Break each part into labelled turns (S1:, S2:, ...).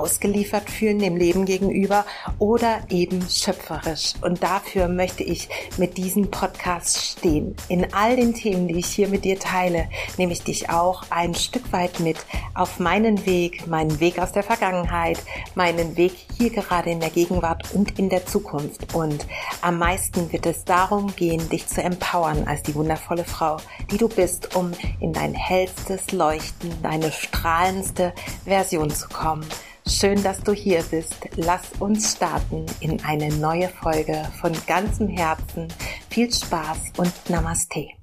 S1: ausgeliefert fühlen dem Leben gegenüber oder eben schöpferisch. Und dafür möchte ich mit diesem Podcast stehen. In all den Themen, die ich hier mit dir teile, nehme ich dich auch ein Stück weit mit auf meinen Weg, meinen Weg aus der Vergangenheit, meinen Weg hier gerade in der Gegenwart und in der Zukunft. Und am meisten wird es darum gehen, dich zu empowern als die wundervolle Frau, die du bist, um in dein hellstes Leuchten, deine strahlendste Version zu kommen. Schön, dass du hier bist. Lass uns starten in eine neue Folge von ganzem Herzen. Viel Spaß und Namaste.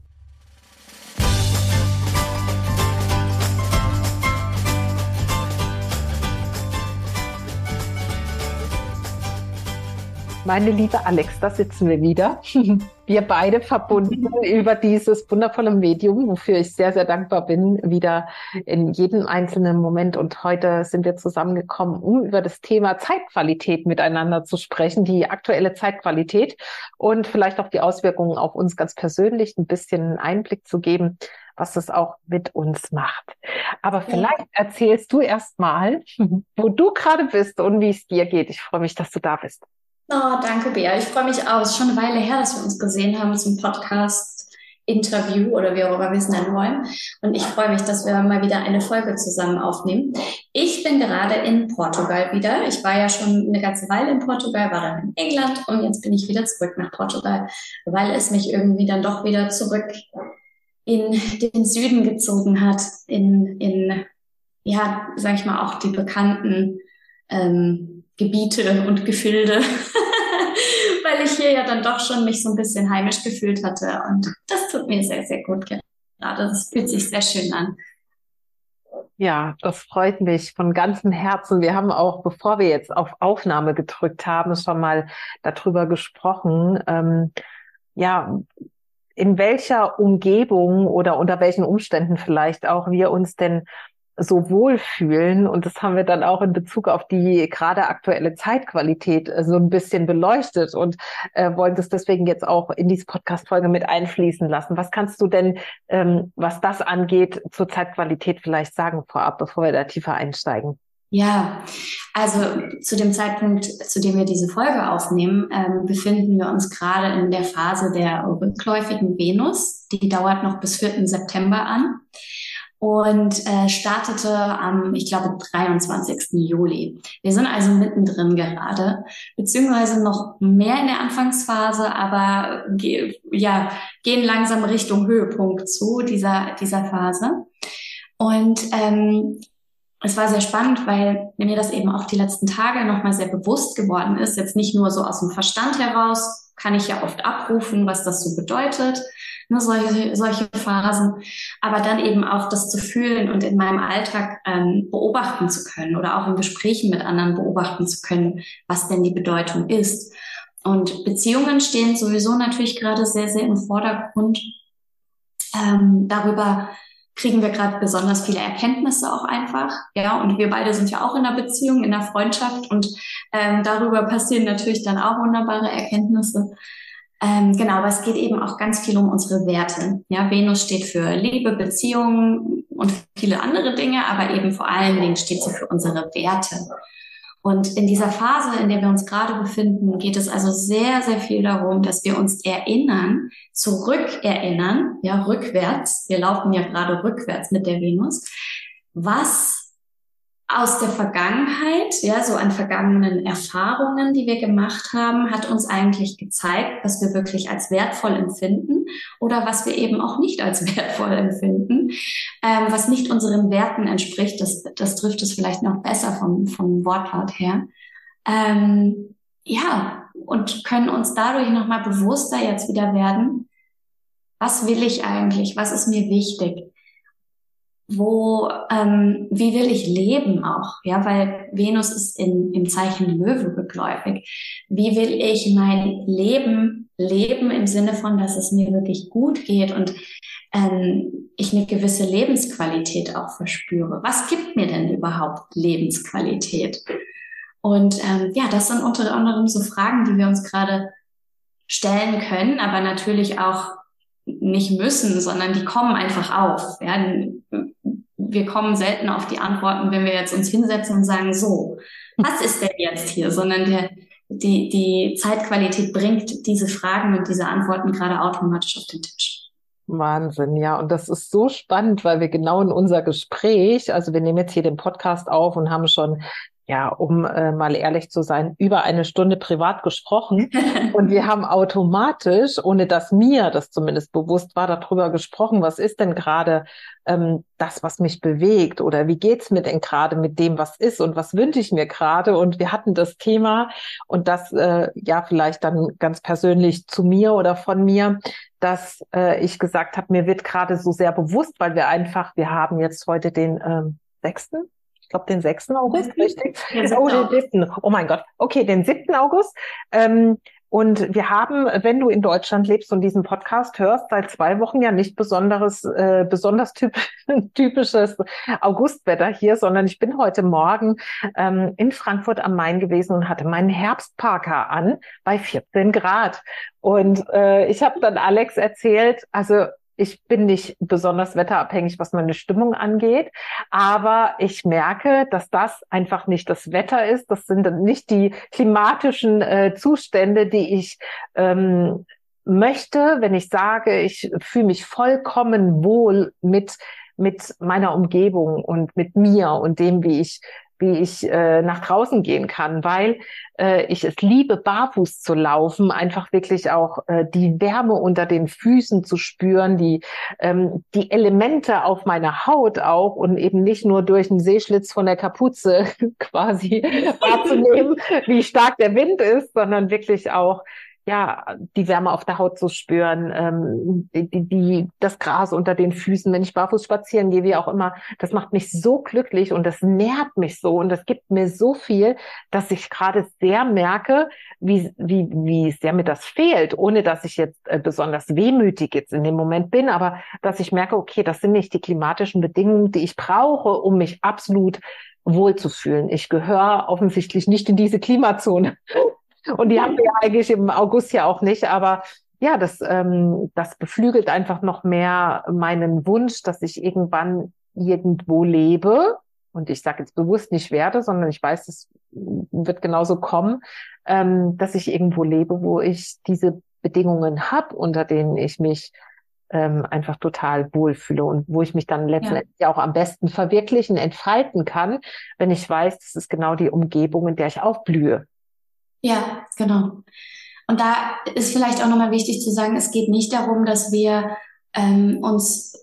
S1: Meine liebe Alex, da sitzen wir wieder. Wir beide verbunden über dieses wundervolle Medium, wofür ich sehr, sehr dankbar bin, wieder in jedem einzelnen Moment. Und heute sind wir zusammengekommen, um über das Thema Zeitqualität miteinander zu sprechen, die aktuelle Zeitqualität und vielleicht auch die Auswirkungen auf uns ganz persönlich ein bisschen Einblick zu geben, was es auch mit uns macht. Aber vielleicht erzählst du erst mal, wo du gerade bist und wie es dir geht. Ich freue mich, dass du da bist.
S2: Oh, danke, Bea. Ich freue mich auch. Es ist schon eine Weile her, dass wir uns gesehen haben zum Podcast Interview oder wie auch immer wir es nennen wollen. Und ich freue mich, dass wir mal wieder eine Folge zusammen aufnehmen. Ich bin gerade in Portugal wieder. Ich war ja schon eine ganze Weile in Portugal, war dann in England und jetzt bin ich wieder zurück nach Portugal, weil es mich irgendwie dann doch wieder zurück in den Süden gezogen hat, in, in ja, sag ich mal, auch die bekannten ähm, Gebiete und Gefilde, weil ich hier ja dann doch schon mich so ein bisschen heimisch gefühlt hatte. Und das tut mir sehr, sehr gut gerade. Das fühlt sich sehr schön an.
S1: Ja, das freut mich von ganzem Herzen. Wir haben auch, bevor wir jetzt auf Aufnahme gedrückt haben, schon mal darüber gesprochen. Ähm, ja, in welcher Umgebung oder unter welchen Umständen vielleicht auch wir uns denn so wohlfühlen. Und das haben wir dann auch in Bezug auf die gerade aktuelle Zeitqualität äh, so ein bisschen beleuchtet und äh, wollen das deswegen jetzt auch in diese Podcast-Folge mit einfließen lassen. Was kannst du denn, ähm, was das angeht, zur Zeitqualität vielleicht sagen vorab, bevor wir da tiefer einsteigen?
S2: Ja, also zu dem Zeitpunkt, zu dem wir diese Folge aufnehmen, ähm, befinden wir uns gerade in der Phase der rückläufigen Venus. Die dauert noch bis 4. September an und äh, startete am, ich glaube, 23. Juli. Wir sind also mittendrin gerade, beziehungsweise noch mehr in der Anfangsphase, aber ge ja, gehen langsam Richtung Höhepunkt zu dieser, dieser Phase. Und ähm, es war sehr spannend, weil mir das eben auch die letzten Tage nochmal sehr bewusst geworden ist. Jetzt nicht nur so aus dem Verstand heraus, kann ich ja oft abrufen, was das so bedeutet, ne, solche, solche Phasen, aber dann eben auch das zu fühlen und in meinem Alltag ähm, beobachten zu können oder auch in Gesprächen mit anderen beobachten zu können, was denn die Bedeutung ist. Und Beziehungen stehen sowieso natürlich gerade sehr, sehr im Vordergrund. Ähm, darüber kriegen wir gerade besonders viele Erkenntnisse auch einfach. Ja, und wir beide sind ja auch in einer Beziehung, in einer Freundschaft und ähm, darüber passieren natürlich dann auch wunderbare Erkenntnisse. Ähm, genau, aber es geht eben auch ganz viel um unsere Werte. Ja, Venus steht für Liebe, Beziehungen und viele andere Dinge, aber eben vor allen Dingen steht sie für unsere Werte. Und in dieser Phase, in der wir uns gerade befinden, geht es also sehr, sehr viel darum, dass wir uns erinnern, zurückerinnern, ja, rückwärts. Wir laufen ja gerade rückwärts mit der Venus. Was aus der Vergangenheit, ja, so an vergangenen Erfahrungen, die wir gemacht haben, hat uns eigentlich gezeigt, was wir wirklich als wertvoll empfinden oder was wir eben auch nicht als wertvoll empfinden, ähm, was nicht unseren Werten entspricht. Das, das trifft es vielleicht noch besser vom, vom Wortlaut her. Ähm, ja, und können uns dadurch nochmal bewusster jetzt wieder werden, was will ich eigentlich, was ist mir wichtig wo, ähm, wie will ich leben auch, ja, weil Venus ist in, im Zeichen Löwe rückläufig. Wie will ich mein Leben leben im Sinne von, dass es mir wirklich gut geht und ähm, ich eine gewisse Lebensqualität auch verspüre. Was gibt mir denn überhaupt Lebensqualität? Und ähm, ja, das sind unter anderem so Fragen, die wir uns gerade stellen können, aber natürlich auch nicht müssen, sondern die kommen einfach auf. Ja, wir kommen selten auf die Antworten, wenn wir jetzt uns hinsetzen und sagen, so, was ist denn jetzt hier? Sondern der, die, die Zeitqualität bringt diese Fragen und diese Antworten gerade automatisch auf den Tisch.
S1: Wahnsinn, ja. Und das ist so spannend, weil wir genau in unser Gespräch, also wir nehmen jetzt hier den Podcast auf und haben schon ja, um äh, mal ehrlich zu sein, über eine Stunde privat gesprochen. und wir haben automatisch, ohne dass mir das zumindest bewusst war, darüber gesprochen, was ist denn gerade ähm, das, was mich bewegt oder wie geht's mir denn gerade mit dem, was ist und was wünsche ich mir gerade? Und wir hatten das Thema und das äh, ja vielleicht dann ganz persönlich zu mir oder von mir, dass äh, ich gesagt habe, mir wird gerade so sehr bewusst, weil wir einfach, wir haben jetzt heute den ähm, sechsten ich glaube, den 6. August, mhm. richtig? Oh, den 7. Oh mein Gott. Okay, den 7. August. Ähm, und wir haben, wenn du in Deutschland lebst und diesen Podcast hörst, seit zwei Wochen ja nicht besonderes, äh, besonders typ typisches Augustwetter hier, sondern ich bin heute Morgen ähm, in Frankfurt am Main gewesen und hatte meinen Herbstparker an bei 14 Grad. Und äh, ich habe dann Alex erzählt, also ich bin nicht besonders wetterabhängig, was meine Stimmung angeht, aber ich merke, dass das einfach nicht das Wetter ist. Das sind nicht die klimatischen äh, Zustände, die ich ähm, möchte, wenn ich sage, ich fühle mich vollkommen wohl mit mit meiner Umgebung und mit mir und dem, wie ich wie ich äh, nach draußen gehen kann, weil äh, ich es liebe, barfuß zu laufen, einfach wirklich auch äh, die Wärme unter den Füßen zu spüren, die, ähm, die Elemente auf meiner Haut auch und eben nicht nur durch einen Seeschlitz von der Kapuze quasi wahrzunehmen, wie stark der Wind ist, sondern wirklich auch ja, die Wärme auf der Haut zu spüren, ähm, die, die, das Gras unter den Füßen, wenn ich barfuß spazieren gehe, wie auch immer, das macht mich so glücklich und das nährt mich so und das gibt mir so viel, dass ich gerade sehr merke, wie, wie, wie sehr mir das fehlt, ohne dass ich jetzt äh, besonders wehmütig jetzt in dem Moment bin, aber dass ich merke, okay, das sind nicht die klimatischen Bedingungen, die ich brauche, um mich absolut wohlzufühlen. Ich gehöre offensichtlich nicht in diese Klimazone. Und die haben wir ja eigentlich im August ja auch nicht, aber ja, das, ähm, das beflügelt einfach noch mehr meinen Wunsch, dass ich irgendwann irgendwo lebe. Und ich sage jetzt bewusst nicht werde, sondern ich weiß, es wird genauso kommen, ähm, dass ich irgendwo lebe, wo ich diese Bedingungen habe, unter denen ich mich ähm, einfach total wohlfühle und wo ich mich dann letztendlich ja. auch am besten verwirklichen, entfalten kann, wenn ich weiß, das ist genau die Umgebung, in der ich aufblühe.
S2: Ja, genau. Und da ist vielleicht auch nochmal wichtig zu sagen, es geht nicht darum, dass wir ähm, uns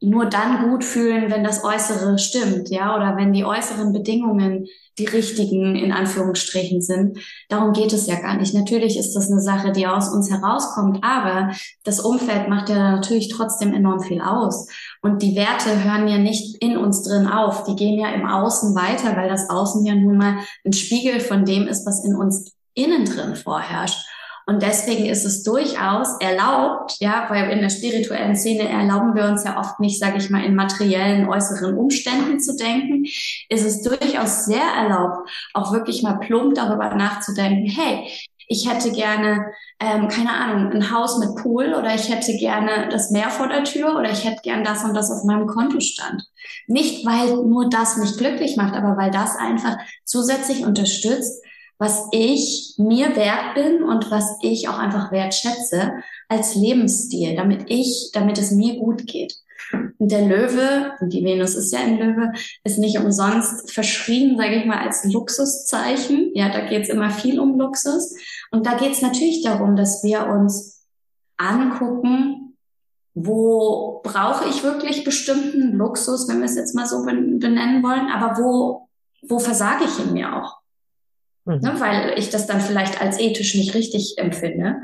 S2: nur dann gut fühlen, wenn das Äußere stimmt, ja, oder wenn die äußeren Bedingungen die richtigen in Anführungsstrichen sind. Darum geht es ja gar nicht. Natürlich ist das eine Sache, die aus uns herauskommt, aber das Umfeld macht ja natürlich trotzdem enorm viel aus. Und die Werte hören ja nicht in uns drin auf. Die gehen ja im Außen weiter, weil das Außen ja nun mal ein Spiegel von dem ist, was in uns innen drin vorherrscht. Und deswegen ist es durchaus erlaubt, ja, weil in der spirituellen Szene erlauben wir uns ja oft nicht, sage ich mal, in materiellen äußeren Umständen zu denken, ist es durchaus sehr erlaubt, auch wirklich mal plump darüber nachzudenken, hey, ich hätte gerne, ähm, keine Ahnung, ein Haus mit Pool oder ich hätte gerne das Meer vor der Tür oder ich hätte gern das und das auf meinem Kontostand. Nicht, weil nur das mich glücklich macht, aber weil das einfach zusätzlich unterstützt, was ich mir wert bin und was ich auch einfach wertschätze als Lebensstil, damit ich, damit es mir gut geht. Und der Löwe, und die Venus ist ja ein Löwe, ist nicht umsonst verschrien, sage ich mal, als Luxuszeichen. Ja, da geht es immer viel um Luxus. Und da geht es natürlich darum, dass wir uns angucken, wo brauche ich wirklich bestimmten Luxus, wenn wir es jetzt mal so benennen wollen, aber wo, wo versage ich in mir auch? Mhm. Ne, weil ich das dann vielleicht als ethisch nicht richtig empfinde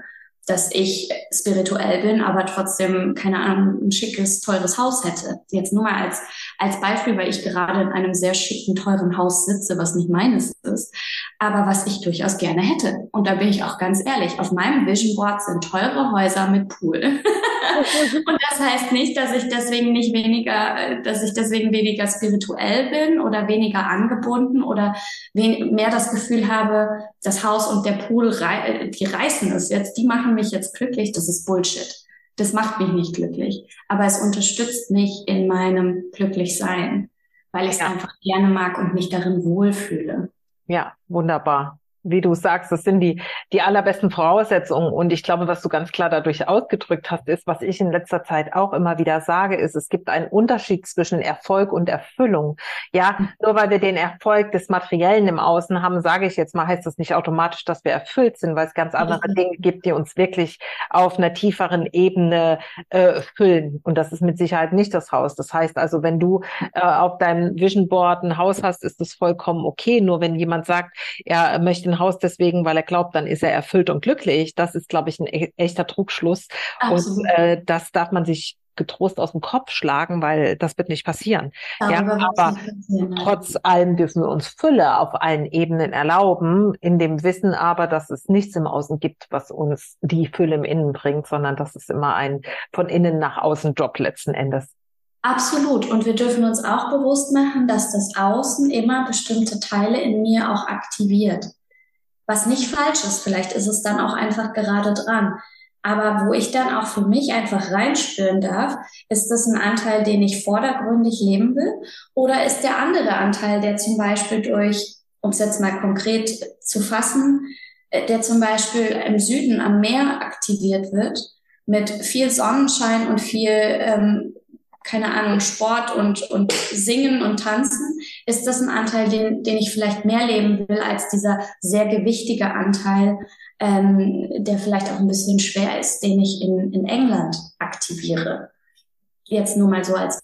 S2: dass ich spirituell bin, aber trotzdem, keine Ahnung, ein schickes, teures Haus hätte. Jetzt nur mal als, als Beispiel, weil ich gerade in einem sehr schicken, teuren Haus sitze, was nicht meines ist, aber was ich durchaus gerne hätte. Und da bin ich auch ganz ehrlich, auf meinem Vision Board sind teure Häuser mit Pool. und das heißt nicht, dass ich deswegen nicht weniger, dass ich deswegen weniger spirituell bin oder weniger angebunden oder mehr das Gefühl habe, das Haus und der Pool, die reißen es jetzt, die machen mich jetzt glücklich, das ist Bullshit. Das macht mich nicht glücklich. Aber es unterstützt mich in meinem Glücklichsein, weil ich es ja. einfach gerne mag und mich darin wohlfühle.
S1: Ja, wunderbar wie du sagst, das sind die, die allerbesten Voraussetzungen. Und ich glaube, was du ganz klar dadurch ausgedrückt hast, ist, was ich in letzter Zeit auch immer wieder sage, ist, es gibt einen Unterschied zwischen Erfolg und Erfüllung. Ja, nur weil wir den Erfolg des Materiellen im Außen haben, sage ich jetzt mal, heißt das nicht automatisch, dass wir erfüllt sind, weil es ganz andere mhm. Dinge gibt, die uns wirklich auf einer tieferen Ebene äh, füllen. Und das ist mit Sicherheit nicht das Haus. Das heißt also, wenn du äh, auf deinem Vision Board ein Haus hast, ist das vollkommen okay. Nur wenn jemand sagt, er möchte Haus deswegen, weil er glaubt, dann ist er erfüllt und glücklich. Das ist, glaube ich, ein e-, echter Trugschluss. Absolut. Und äh, das darf man sich getrost aus dem Kopf schlagen, weil das wird nicht passieren. Darüber ja, aber passieren, trotz allem dürfen wir uns Fülle auf allen Ebenen erlauben, in dem Wissen aber, dass es nichts im Außen gibt, was uns die Fülle im Innen bringt, sondern dass es immer ein von innen nach außen Job letzten Endes.
S2: Absolut. Und wir dürfen uns auch bewusst machen, dass das Außen immer bestimmte Teile in mir auch aktiviert was nicht falsch ist. Vielleicht ist es dann auch einfach gerade dran. Aber wo ich dann auch für mich einfach reinspüren darf, ist das ein Anteil, den ich vordergründig leben will? Oder ist der andere Anteil, der zum Beispiel durch, um es jetzt mal konkret zu fassen, äh, der zum Beispiel im Süden am Meer aktiviert wird, mit viel Sonnenschein und viel ähm, keine Ahnung, Sport und, und Singen und Tanzen, ist das ein Anteil, den, den ich vielleicht mehr leben will als dieser sehr gewichtige Anteil, ähm, der vielleicht auch ein bisschen schwer ist, den ich in, in England aktiviere. Jetzt nur mal so als,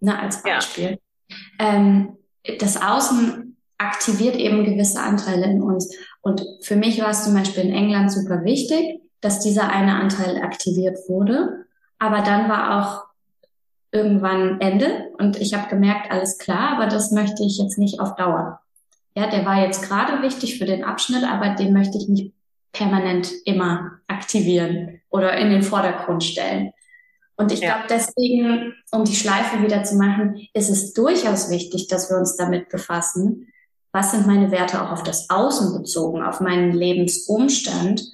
S2: ne, als Beispiel. Ja. Ähm, das Außen aktiviert eben gewisse Anteile in uns. Und für mich war es zum Beispiel in England super wichtig, dass dieser eine Anteil aktiviert wurde. Aber dann war auch irgendwann Ende und ich habe gemerkt, alles klar, aber das möchte ich jetzt nicht auf Dauer. Ja, der war jetzt gerade wichtig für den Abschnitt, aber den möchte ich nicht permanent immer aktivieren oder in den Vordergrund stellen. Und ich ja. glaube, deswegen, um die Schleife wieder zu machen, ist es durchaus wichtig, dass wir uns damit befassen. Was sind meine Werte auch auf das Außen bezogen, auf meinen Lebensumstand?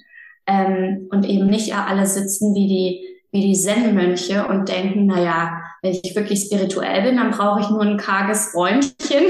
S2: Ähm, und eben nicht alle sitzen wie die wie die Zen-Mönche und denken, na ja, wenn ich wirklich spirituell bin, dann brauche ich nur ein karges Räumchen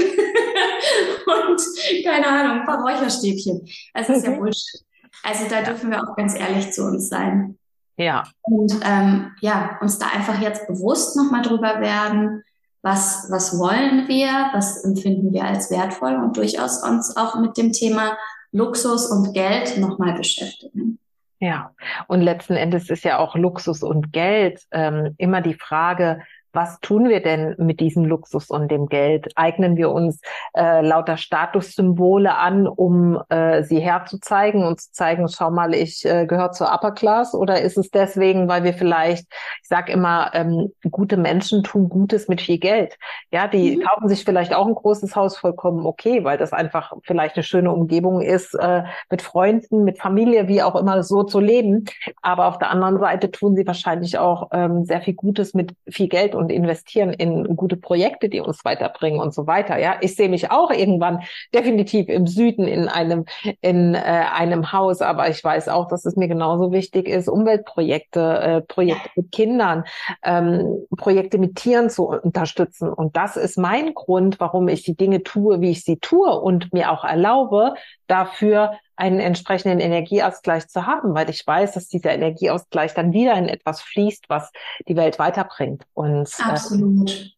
S2: und keine Ahnung, ein paar Räucherstäbchen. Das ist ja mhm. Bullshit. Also da dürfen wir auch ganz ehrlich zu uns sein.
S1: Ja.
S2: Und ähm, ja, uns da einfach jetzt bewusst nochmal drüber werden, was, was wollen wir, was empfinden wir als wertvoll und durchaus uns auch mit dem Thema Luxus und Geld nochmal beschäftigen.
S1: Ja, und letzten Endes ist ja auch Luxus und Geld ähm, immer die Frage, was tun wir denn mit diesem Luxus und dem Geld? Eignen wir uns äh, lauter Statussymbole an, um äh, sie herzuzeigen und zu zeigen, schau mal, ich äh, gehöre zur Upper Class? Oder ist es deswegen, weil wir vielleicht, ich sage immer, ähm, gute Menschen tun Gutes mit viel Geld? Ja, die mhm. kaufen sich vielleicht auch ein großes Haus vollkommen okay, weil das einfach vielleicht eine schöne Umgebung ist, äh, mit Freunden, mit Familie, wie auch immer so zu leben. Aber auf der anderen Seite tun sie wahrscheinlich auch ähm, sehr viel Gutes mit viel Geld und investieren in gute Projekte, die uns weiterbringen und so weiter. Ja, ich sehe mich auch irgendwann definitiv im Süden in einem in äh, einem Haus, aber ich weiß auch, dass es mir genauso wichtig ist, Umweltprojekte, äh, Projekte mit Kindern, ähm, Projekte mit Tieren zu unterstützen. Und das ist mein Grund, warum ich die Dinge tue, wie ich sie tue und mir auch erlaube, dafür einen entsprechenden Energieausgleich zu haben, weil ich weiß, dass dieser Energieausgleich dann wieder in etwas fließt, was die Welt weiterbringt. Und
S2: äh, absolut. Äh,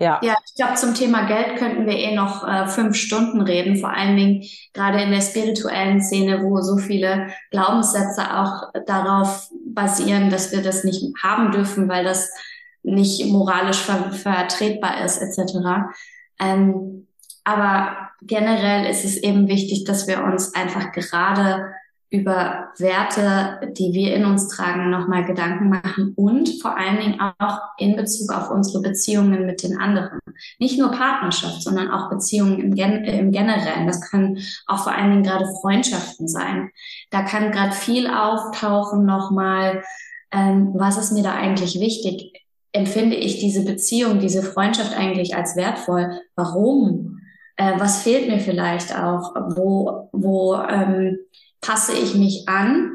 S2: ja. ja, ich glaube, zum Thema Geld könnten wir eh noch äh, fünf Stunden reden, vor allen Dingen gerade in der spirituellen Szene, wo so viele Glaubenssätze auch darauf basieren, dass wir das nicht haben dürfen, weil das nicht moralisch ver vertretbar ist, etc. Ähm, aber generell ist es eben wichtig, dass wir uns einfach gerade über Werte, die wir in uns tragen, nochmal Gedanken machen und vor allen Dingen auch in Bezug auf unsere Beziehungen mit den anderen. Nicht nur Partnerschaft, sondern auch Beziehungen im, Gen im Generellen. Das können auch vor allen Dingen gerade Freundschaften sein. Da kann gerade viel auftauchen nochmal, ähm, was ist mir da eigentlich wichtig? Empfinde ich diese Beziehung, diese Freundschaft eigentlich als wertvoll? Warum? Äh, was fehlt mir vielleicht auch? Wo, wo ähm, passe ich mich an,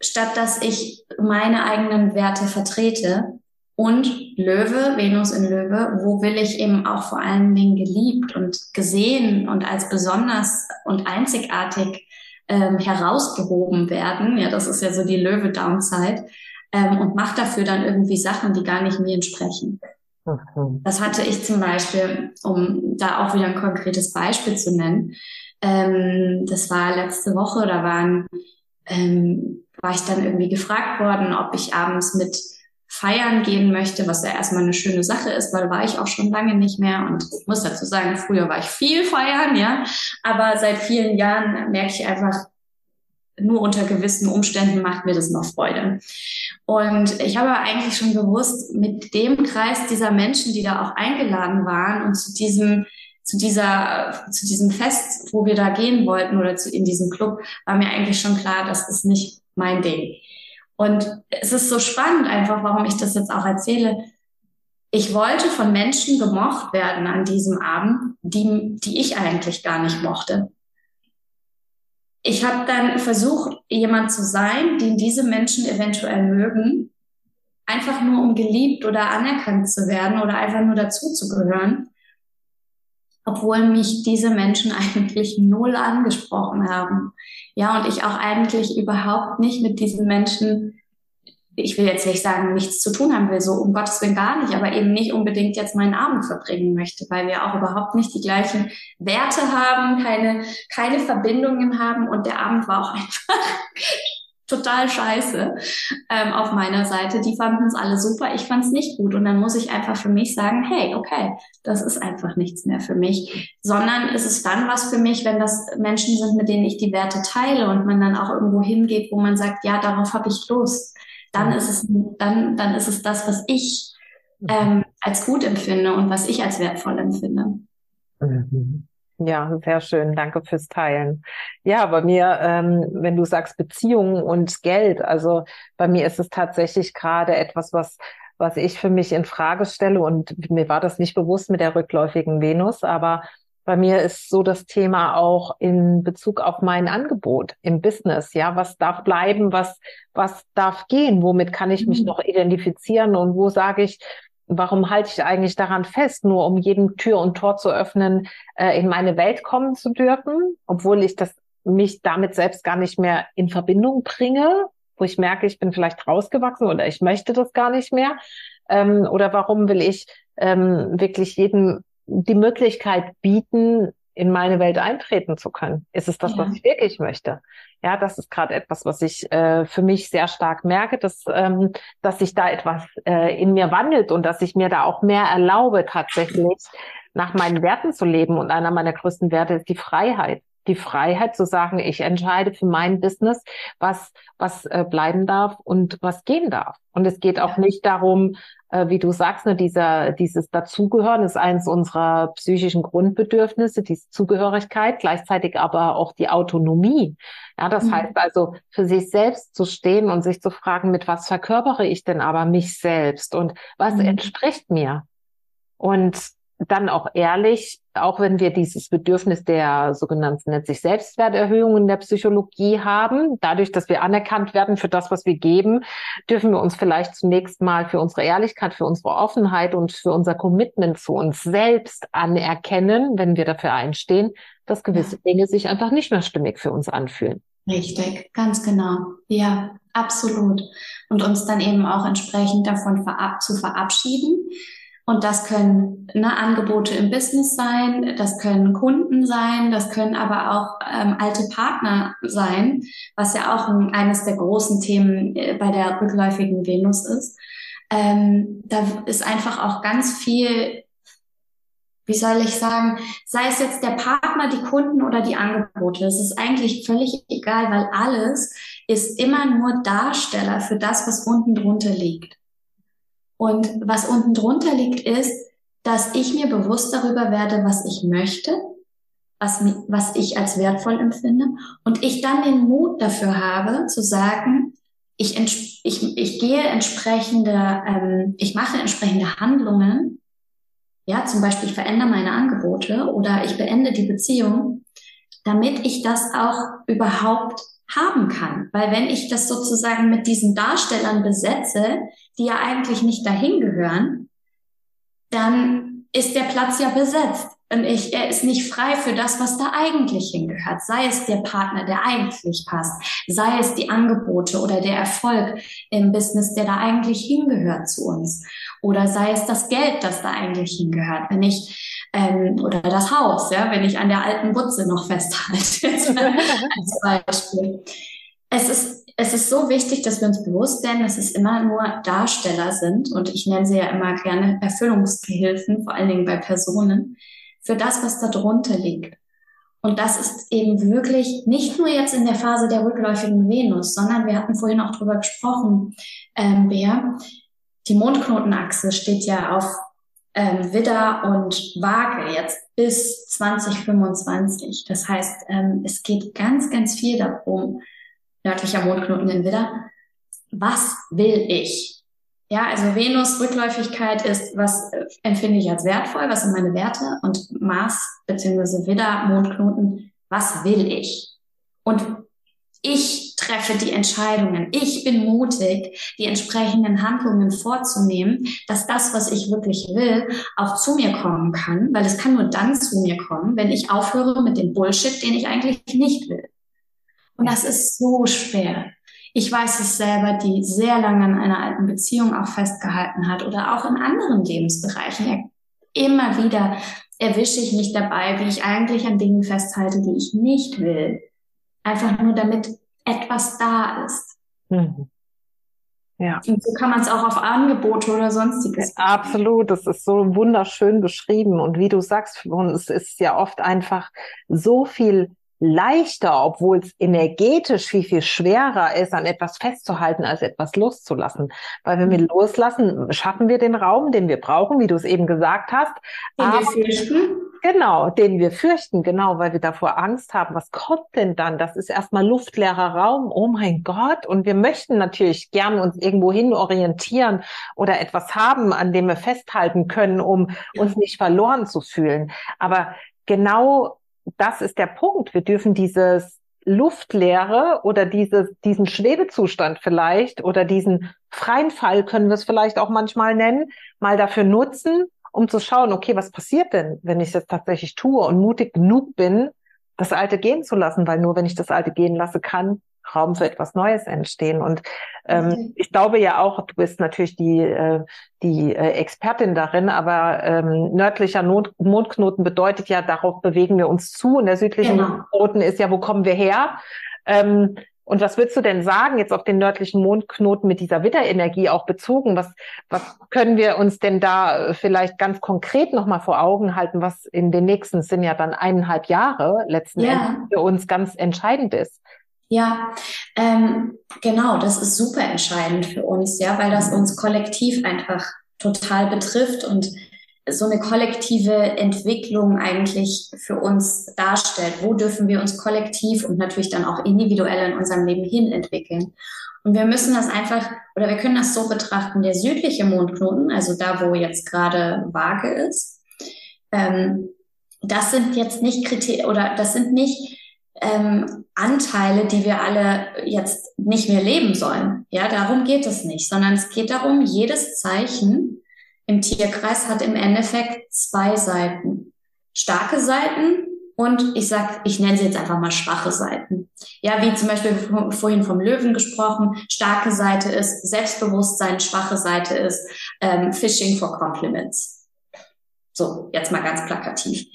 S2: statt dass ich meine eigenen Werte vertrete. Und Löwe, Venus in Löwe, wo will ich eben auch vor allen Dingen geliebt und gesehen und als besonders und einzigartig ähm, herausgehoben werden. Ja, das ist ja so die Löwe-Downside. Ähm, und mache dafür dann irgendwie Sachen, die gar nicht mir entsprechen. Das hatte ich zum Beispiel, um da auch wieder ein konkretes Beispiel zu nennen. Ähm, das war letzte Woche, da waren, ähm, war ich dann irgendwie gefragt worden, ob ich abends mit feiern gehen möchte, was ja erstmal eine schöne Sache ist, weil war ich auch schon lange nicht mehr und ich muss dazu sagen, früher war ich viel feiern, ja, aber seit vielen Jahren merke ich einfach, nur unter gewissen Umständen macht mir das noch Freude. Und ich habe eigentlich schon gewusst, mit dem Kreis dieser Menschen, die da auch eingeladen waren und zu diesem zu dieser, zu diesem Fest, wo wir da gehen wollten oder zu, in diesem Club, war mir eigentlich schon klar, das ist nicht mein Ding. Und es ist so spannend einfach, warum ich das jetzt auch erzähle. Ich wollte von Menschen gemocht werden an diesem Abend, die, die ich eigentlich gar nicht mochte. Ich habe dann versucht, jemand zu sein, den diese Menschen eventuell mögen, einfach nur um geliebt oder anerkannt zu werden oder einfach nur dazuzugehören obwohl mich diese Menschen eigentlich null angesprochen haben. Ja, und ich auch eigentlich überhaupt nicht mit diesen Menschen, ich will jetzt nicht sagen, nichts zu tun haben will, so um Gottes Willen gar nicht, aber eben nicht unbedingt jetzt meinen Abend verbringen möchte, weil wir auch überhaupt nicht die gleichen Werte haben, keine, keine Verbindungen haben und der Abend war auch einfach total scheiße ähm, auf meiner Seite. Die fanden es alle super, ich fand es nicht gut. Und dann muss ich einfach für mich sagen, hey, okay, das ist einfach nichts mehr für mich. Sondern es ist dann was für mich, wenn das Menschen sind, mit denen ich die Werte teile und man dann auch irgendwo hingeht, wo man sagt, ja, darauf habe ich Lust. Dann ist es, dann, dann ist es das, was ich ähm, als gut empfinde und was ich als wertvoll empfinde.
S1: Mhm. Ja, sehr schön. Danke fürs Teilen. Ja, bei mir, ähm, wenn du sagst Beziehungen und Geld, also bei mir ist es tatsächlich gerade etwas, was was ich für mich in Frage stelle und mir war das nicht bewusst mit der rückläufigen Venus, aber bei mir ist so das Thema auch in Bezug auf mein Angebot im Business. Ja, was darf bleiben, was, was darf gehen? Womit kann ich mich mhm. noch identifizieren? Und wo sage ich, warum halte ich eigentlich daran fest, nur um jedem Tür und Tor zu öffnen, äh, in meine Welt kommen zu dürfen, obwohl ich das mich damit selbst gar nicht mehr in Verbindung bringe, wo ich merke, ich bin vielleicht rausgewachsen oder ich möchte das gar nicht mehr. Ähm, oder warum will ich ähm, wirklich jedem die Möglichkeit bieten, in meine Welt eintreten zu können? Ist es das, ja. was ich wirklich möchte? Ja, das ist gerade etwas, was ich äh, für mich sehr stark merke, dass, ähm, dass sich da etwas äh, in mir wandelt und dass ich mir da auch mehr erlaube, tatsächlich nach meinen Werten zu leben. Und einer meiner größten Werte ist die Freiheit. Die Freiheit zu sagen, ich entscheide für mein Business, was, was äh, bleiben darf und was gehen darf. Und es geht auch nicht darum, äh, wie du sagst, ne, dieser, dieses Dazugehören ist eines unserer psychischen Grundbedürfnisse, diese Zugehörigkeit, gleichzeitig aber auch die Autonomie. Ja, das mhm. heißt also, für sich selbst zu stehen und sich zu fragen, mit was verkörpere ich denn aber mich selbst und was mhm. entspricht mir? Und dann auch ehrlich, auch wenn wir dieses Bedürfnis der sogenannten nennt sich Selbstwerterhöhung in der Psychologie haben, dadurch, dass wir anerkannt werden für das, was wir geben, dürfen wir uns vielleicht zunächst mal für unsere Ehrlichkeit, für unsere Offenheit und für unser Commitment zu uns selbst anerkennen, wenn wir dafür einstehen, dass gewisse Dinge sich einfach nicht mehr stimmig für uns anfühlen.
S2: Richtig, ganz genau. Ja, absolut. Und uns dann eben auch entsprechend davon verab zu verabschieden und das können ne, Angebote im Business sein, das können Kunden sein, das können aber auch ähm, alte Partner sein, was ja auch ein, eines der großen Themen äh, bei der rückläufigen Venus ist. Ähm, da ist einfach auch ganz viel, wie soll ich sagen, sei es jetzt der Partner, die Kunden oder die Angebote. Es ist eigentlich völlig egal, weil alles ist immer nur Darsteller für das, was unten drunter liegt. Und was unten drunter liegt, ist, dass ich mir bewusst darüber werde, was ich möchte, was, was ich als wertvoll empfinde und ich dann den Mut dafür habe, zu sagen, ich, ich, ich gehe entsprechende, ähm, ich mache entsprechende Handlungen, ja, zum Beispiel ich verändere meine Angebote oder ich beende die Beziehung, damit ich das auch überhaupt haben kann. Weil wenn ich das sozusagen mit diesen Darstellern besetze, die ja eigentlich nicht dahin gehören, dann ist der Platz ja besetzt. Und ich, er ist nicht frei für das, was da eigentlich hingehört. Sei es der Partner, der eigentlich passt, sei es die Angebote oder der Erfolg im Business, der da eigentlich hingehört zu uns. Oder sei es das Geld, das da eigentlich hingehört. Wenn ich ähm, oder das Haus, ja, wenn ich an der alten Butze noch festhalte, als Beispiel. Es ist, es ist so wichtig, dass wir uns bewusst werden, dass es immer nur Darsteller sind und ich nenne sie ja immer gerne Erfüllungsgehilfen, vor allen Dingen bei Personen, für das, was da drunter liegt. Und das ist eben wirklich nicht nur jetzt in der Phase der rückläufigen Venus, sondern wir hatten vorhin auch drüber gesprochen, ähm, Bea, die Mondknotenachse steht ja auf ähm, Widder und Waage jetzt bis 2025. Das heißt, ähm, es geht ganz, ganz viel darum, nördlicher Mondknoten in Widder, was will ich? Ja, also Venus Rückläufigkeit ist, was äh, empfinde ich als wertvoll, was sind meine Werte und Mars beziehungsweise Widder Mondknoten, was will ich? Und ich treffe die Entscheidungen. Ich bin mutig, die entsprechenden Handlungen vorzunehmen, dass das, was ich wirklich will, auch zu mir kommen kann, weil es kann nur dann zu mir kommen, wenn ich aufhöre mit dem Bullshit, den ich eigentlich nicht will. Und das ist so schwer. Ich weiß es selber, die sehr lange an einer alten Beziehung auch festgehalten hat oder auch in anderen Lebensbereichen. Immer wieder erwische ich mich dabei, wie ich eigentlich an Dingen festhalte, die ich nicht will Einfach nur damit etwas da ist. Mhm. Ja. Und so kann man es auch auf Angebote oder sonstiges.
S1: Ja, absolut, das ist so wunderschön beschrieben. Und wie du sagst, es ist ja oft einfach so viel leichter, obwohl es energetisch viel, viel schwerer ist, an etwas festzuhalten, als etwas loszulassen. Weil wenn wir mhm. loslassen, schaffen wir den Raum, den wir brauchen, wie du es eben gesagt hast.
S2: Den wir fürchten.
S1: Genau, den wir fürchten, genau, weil wir davor Angst haben. Was kommt denn dann? Das ist erstmal luftleerer Raum. Oh mein Gott. Und wir möchten natürlich gern uns irgendwo hin orientieren oder etwas haben, an dem wir festhalten können, um uns nicht verloren zu fühlen. Aber genau das ist der Punkt. Wir dürfen dieses Luftleere oder dieses, diesen Schwebezustand vielleicht oder diesen freien Fall können wir es vielleicht auch manchmal nennen, mal dafür nutzen, um zu schauen, okay, was passiert denn, wenn ich es tatsächlich tue und mutig genug bin, das Alte gehen zu lassen, weil nur wenn ich das Alte gehen lasse, kann Raum für etwas Neues entstehen. Und ähm, okay. ich glaube ja auch, du bist natürlich die, äh, die äh, Expertin darin, aber ähm, nördlicher Not Mondknoten bedeutet ja, darauf bewegen wir uns zu. Und der südliche genau. Knoten ist ja, wo kommen wir her? Ähm, und was würdest du denn sagen, jetzt auf den nördlichen Mondknoten mit dieser Witterenergie auch bezogen? Was, was können wir uns denn da vielleicht ganz konkret nochmal vor Augen halten, was in den nächsten sind ja dann eineinhalb Jahre letzten ja. Endes für uns ganz entscheidend ist?
S2: Ja, ähm, genau, das ist super entscheidend für uns, ja, weil das uns kollektiv einfach total betrifft und so eine kollektive Entwicklung eigentlich für uns darstellt. Wo dürfen wir uns kollektiv und natürlich dann auch individuell in unserem Leben hin entwickeln? Und wir müssen das einfach, oder wir können das so betrachten, der südliche Mondknoten, also da, wo jetzt gerade Waage ist, Ähm, das sind jetzt nicht Kriterien oder das sind nicht ähm, Anteile, die wir alle jetzt nicht mehr leben sollen. Ja, darum geht es nicht, sondern es geht darum, jedes Zeichen im Tierkreis hat im Endeffekt zwei Seiten. Starke Seiten und ich sag, ich nenne sie jetzt einfach mal schwache Seiten. Ja, wie zum Beispiel vorhin vom Löwen gesprochen. Starke Seite ist Selbstbewusstsein, schwache Seite ist ähm, Fishing for Compliments. So, jetzt mal ganz plakativ.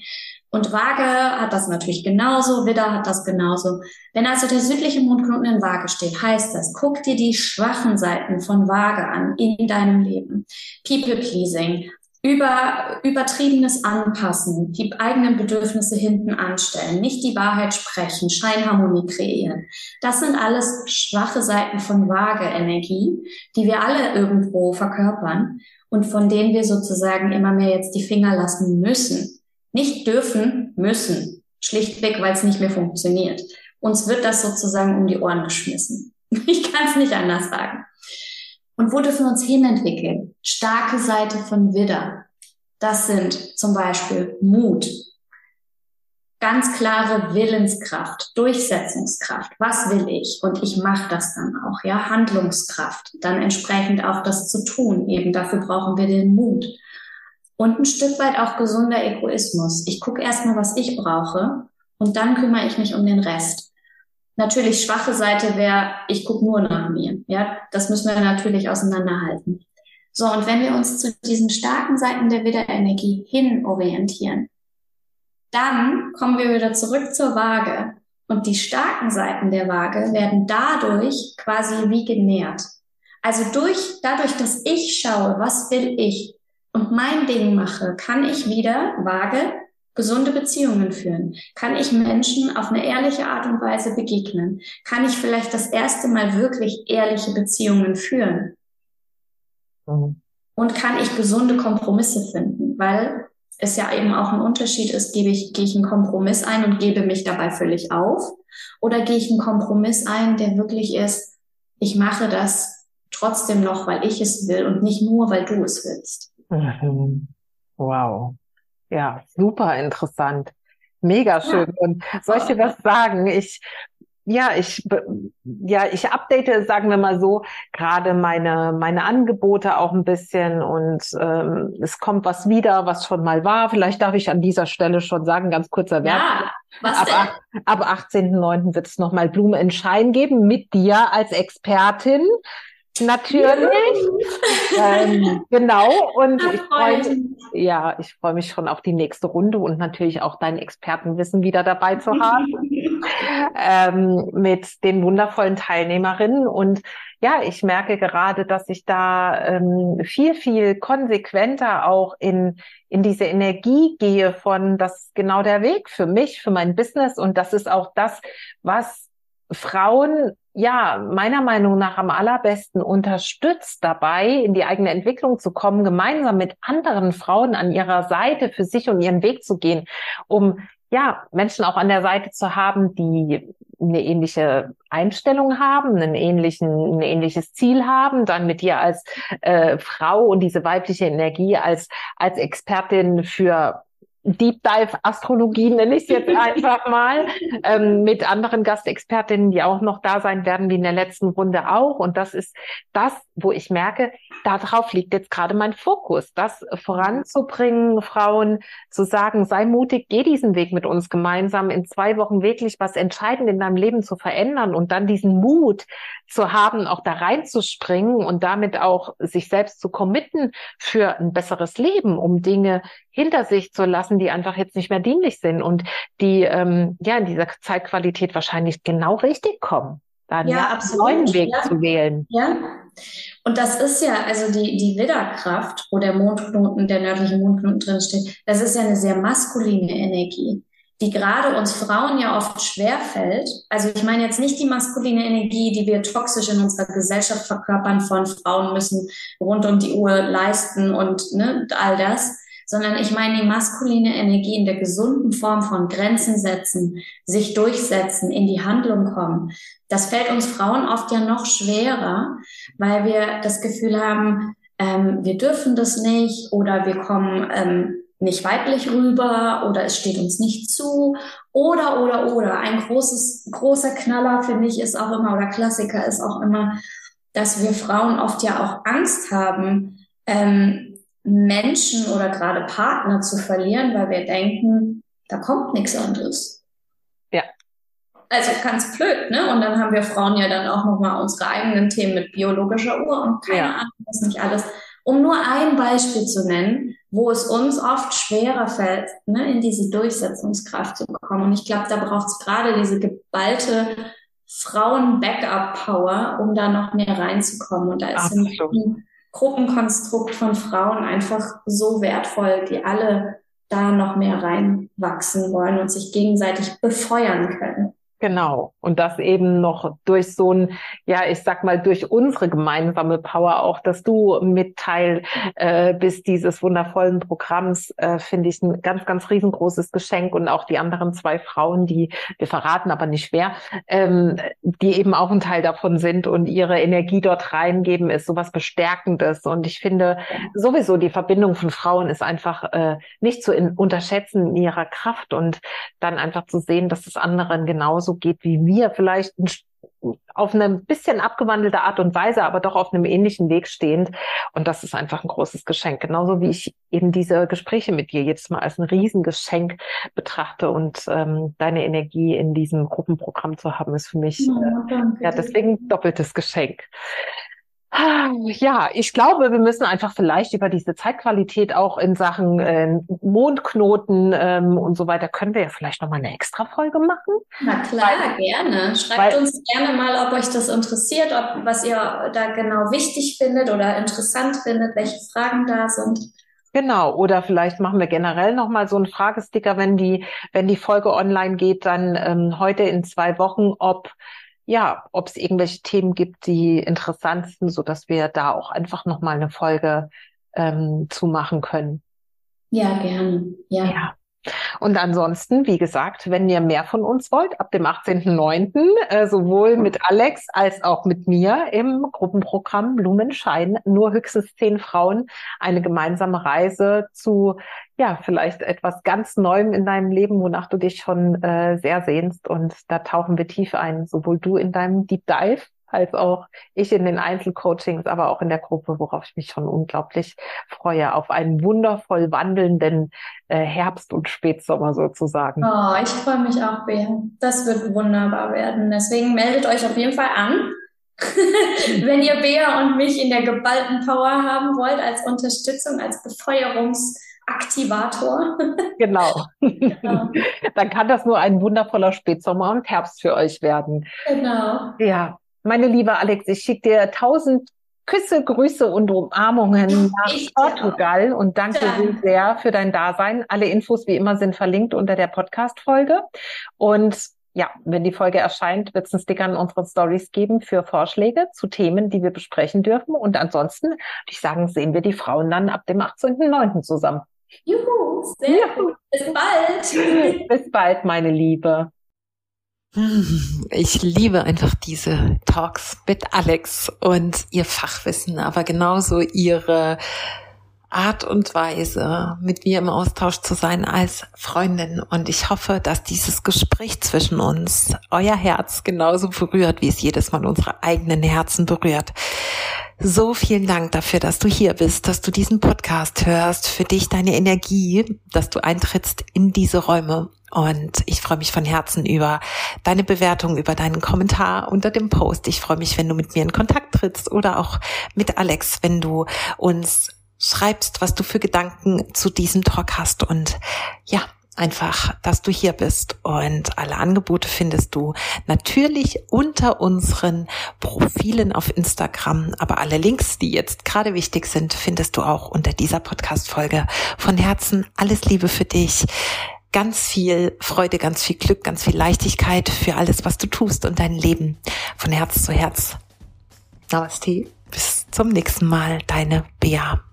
S2: Und Waage hat das natürlich genauso, Widder hat das genauso. Wenn also der südliche Mondknoten in Waage steht, heißt das, guck dir die schwachen Seiten von Waage an in deinem Leben. People pleasing, über, übertriebenes Anpassen, die eigenen Bedürfnisse hinten anstellen, nicht die Wahrheit sprechen, Scheinharmonie kreieren. Das sind alles schwache Seiten von Waage-Energie, die wir alle irgendwo verkörpern und von denen wir sozusagen immer mehr jetzt die Finger lassen müssen nicht dürfen, müssen. Schlichtweg, weil es nicht mehr funktioniert. Uns wird das sozusagen um die Ohren geschmissen. Ich kann es nicht anders sagen. Und wo dürfen wir uns hinentwickeln? Starke Seite von Widder. Das sind zum Beispiel Mut, ganz klare Willenskraft, Durchsetzungskraft. Was will ich? Und ich mache das dann auch, ja, Handlungskraft. Dann entsprechend auch das zu tun. Eben dafür brauchen wir den Mut und ein Stück weit auch gesunder Egoismus. Ich gucke erstmal, was ich brauche und dann kümmere ich mich um den Rest. Natürlich schwache Seite wäre, ich gucke nur nach mir. Ja, das müssen wir natürlich auseinanderhalten. So, und wenn wir uns zu diesen starken Seiten der Wiederenergie hin orientieren, dann kommen wir wieder zurück zur Waage. Und die starken Seiten der Waage werden dadurch quasi wie genährt. Also durch, dadurch, dass ich schaue, was will ich, und mein Ding mache, kann ich wieder vage gesunde Beziehungen führen? Kann ich Menschen auf eine ehrliche Art und Weise begegnen? Kann ich vielleicht das erste Mal wirklich ehrliche Beziehungen führen? Mhm. Und kann ich gesunde Kompromisse finden? Weil es ja eben auch ein Unterschied ist, gebe ich, gehe ich einen Kompromiss ein und gebe mich dabei völlig auf? Oder gehe ich einen Kompromiss ein, der wirklich ist, ich mache das trotzdem noch, weil ich es will und nicht nur, weil du es willst?
S1: Mhm. Wow. Ja, super interessant. Mega schön. Ja. Und soll ich dir was sagen? Ich, ja, ich, ja, ich update, sagen wir mal so, gerade meine, meine Angebote auch ein bisschen und ähm, es kommt was wieder, was schon mal war. Vielleicht darf ich an dieser Stelle schon sagen, ganz kurzer Wert. Ja, was ab, denn? ab 18.09. wird es nochmal Blume in Schein geben mit dir als Expertin. Natürlich. ähm, genau. Und ich freue mich, ja, ich freue mich schon auf die nächste Runde und natürlich auch dein Expertenwissen wieder dabei zu haben. ähm, mit den wundervollen Teilnehmerinnen. Und ja, ich merke gerade, dass ich da ähm, viel, viel konsequenter auch in, in diese Energie gehe von, das ist genau der Weg für mich, für mein Business. Und das ist auch das, was Frauen ja, meiner Meinung nach am allerbesten unterstützt dabei, in die eigene Entwicklung zu kommen, gemeinsam mit anderen Frauen an ihrer Seite für sich und ihren Weg zu gehen, um ja, Menschen auch an der Seite zu haben, die eine ähnliche Einstellung haben, einen ähnlichen, ein ähnliches Ziel haben, dann mit dir als äh, Frau und diese weibliche Energie als, als Expertin für Deep Dive Astrologie nenne ich es jetzt einfach mal, ähm, mit anderen Gastexpertinnen, die auch noch da sein werden, wie in der letzten Runde auch. Und das ist das, wo ich merke, darauf liegt jetzt gerade mein Fokus, das voranzubringen, Frauen zu sagen, sei mutig, geh diesen Weg mit uns gemeinsam, in zwei Wochen wirklich was entscheidend in deinem Leben zu verändern und dann diesen Mut zu haben, auch da reinzuspringen und damit auch sich selbst zu committen für ein besseres Leben, um Dinge hinter sich zu lassen, die einfach jetzt nicht mehr dienlich sind und die ähm, ja in dieser Zeitqualität wahrscheinlich genau richtig kommen, da einen ja, neuen Weg ja. zu wählen.
S2: Ja. Und das ist ja, also die, die Widderkraft, wo der Mondknoten, der nördliche Mondknoten drin steht, das ist ja eine sehr maskuline Energie die gerade uns Frauen ja oft schwerfällt. Also ich meine jetzt nicht die maskuline Energie, die wir toxisch in unserer Gesellschaft verkörpern von Frauen müssen rund um die Uhr leisten und ne, all das, sondern ich meine die maskuline Energie in der gesunden Form von Grenzen setzen, sich durchsetzen, in die Handlung kommen. Das fällt uns Frauen oft ja noch schwerer, weil wir das Gefühl haben, ähm, wir dürfen das nicht oder wir kommen ähm, nicht weiblich rüber oder es steht uns nicht zu oder, oder, oder. Ein großes, großer Knaller finde ich ist auch immer oder Klassiker ist auch immer, dass wir Frauen oft ja auch Angst haben, ähm, Menschen oder gerade Partner zu verlieren, weil wir denken, da kommt nichts anderes.
S1: Ja.
S2: Also ganz blöd, ne? Und dann haben wir Frauen ja dann auch nochmal unsere eigenen Themen mit biologischer Uhr und keine ja. Ahnung, was nicht alles. Um nur ein Beispiel zu nennen, wo es uns oft schwerer fällt, ne, in diese Durchsetzungskraft zu bekommen. Und ich glaube, da braucht es gerade diese geballte Frauen-Backup-Power, um da noch mehr reinzukommen. Und da ist ein Gruppenkonstrukt von Frauen einfach so wertvoll, die alle da noch mehr reinwachsen wollen und sich gegenseitig befeuern können.
S1: Genau. Und das eben noch durch so ein, ja, ich sag mal, durch unsere gemeinsame Power auch, dass du mit Teil äh, bist dieses wundervollen Programms, äh, finde ich ein ganz, ganz riesengroßes Geschenk. Und auch die anderen zwei Frauen, die wir verraten, aber nicht wer, ähm, die eben auch ein Teil davon sind und ihre Energie dort reingeben, ist sowas Bestärkendes. Und ich finde sowieso, die Verbindung von Frauen ist einfach äh, nicht zu in, unterschätzen in ihrer Kraft und dann einfach zu sehen, dass es anderen genauso so geht wie wir, vielleicht auf eine bisschen abgewandelte Art und Weise, aber doch auf einem ähnlichen Weg stehend. Und das ist einfach ein großes Geschenk. Genauso wie ich eben diese Gespräche mit dir jetzt mal als ein Riesengeschenk betrachte und ähm, deine Energie in diesem Gruppenprogramm zu haben, ist für mich ja, äh, ja deswegen doppeltes Geschenk. Ja, ich glaube, wir müssen einfach vielleicht über diese Zeitqualität auch in Sachen äh, Mondknoten ähm, und so weiter, können wir ja vielleicht nochmal eine extra Folge machen.
S2: Na klar, Weil, gerne. Schreibt Weil, uns gerne mal, ob euch das interessiert, ob was ihr da genau wichtig findet oder interessant findet, welche Fragen da sind.
S1: Genau, oder vielleicht machen wir generell nochmal so einen Fragesticker, wenn die, wenn die Folge online geht, dann ähm, heute in zwei Wochen, ob ja, ob es irgendwelche Themen gibt, die interessant sind, so dass wir da auch einfach noch mal eine Folge ähm, zu machen können.
S2: Ja, gerne. Ja.
S1: ja. Und ansonsten, wie gesagt, wenn ihr mehr von uns wollt, ab dem 18.09., äh, sowohl mit Alex als auch mit mir im Gruppenprogramm Blumenschein, nur höchstens zehn Frauen, eine gemeinsame Reise zu, ja, vielleicht etwas ganz Neuem in deinem Leben, wonach du dich schon äh, sehr sehnst. Und da tauchen wir tief ein, sowohl du in deinem Deep Dive als auch ich in den Einzelcoachings, aber auch in der Gruppe, worauf ich mich schon unglaublich freue, auf einen wundervoll wandelnden äh, Herbst und Spätsommer sozusagen.
S2: Oh, ich freue mich auch, Bea. Das wird wunderbar werden. Deswegen meldet euch auf jeden Fall an. Wenn ihr Bea und mich in der geballten Power haben wollt, als Unterstützung, als Befeuerungsaktivator.
S1: genau. genau. Dann kann das nur ein wundervoller Spätsommer und Herbst für euch werden.
S2: Genau.
S1: Ja, meine liebe Alex, ich schicke dir tausend Küsse, Grüße und Umarmungen nach ich Portugal und danke ja. sehr für dein Dasein. Alle Infos wie immer sind verlinkt unter der Podcast-Folge. Und ja, wenn die Folge erscheint, wird es einen Sticker an unseren Stories geben für Vorschläge zu Themen, die wir besprechen dürfen. Und ansonsten würde ich sagen, sehen wir die Frauen dann ab dem 18.09. zusammen.
S2: Juhu, sehr Juhu. Bis bald.
S1: Bis bald, meine Liebe. Ich liebe einfach diese Talks mit Alex und ihr Fachwissen, aber genauso ihre Art und Weise, mit mir im Austausch zu sein als Freundin. Und ich hoffe, dass dieses Gespräch zwischen uns euer Herz genauso berührt, wie es jedes Mal unsere eigenen Herzen berührt. So vielen Dank dafür, dass du hier bist, dass du diesen Podcast hörst, für dich deine Energie, dass du eintrittst in diese Räume und ich freue mich von Herzen über deine Bewertung, über deinen Kommentar unter dem Post. Ich freue mich, wenn du mit mir in Kontakt trittst oder auch mit Alex, wenn du uns schreibst, was du für Gedanken zu diesem Talk hast. Und ja, einfach, dass du hier bist. Und alle Angebote findest du natürlich unter unseren Profilen auf Instagram. Aber alle Links, die jetzt gerade wichtig sind, findest du auch unter dieser Podcast-Folge. Von Herzen alles Liebe für dich ganz viel Freude, ganz viel Glück, ganz viel Leichtigkeit für alles, was du tust und dein Leben von Herz zu Herz. Namaste. Bis zum nächsten Mal, deine Bea.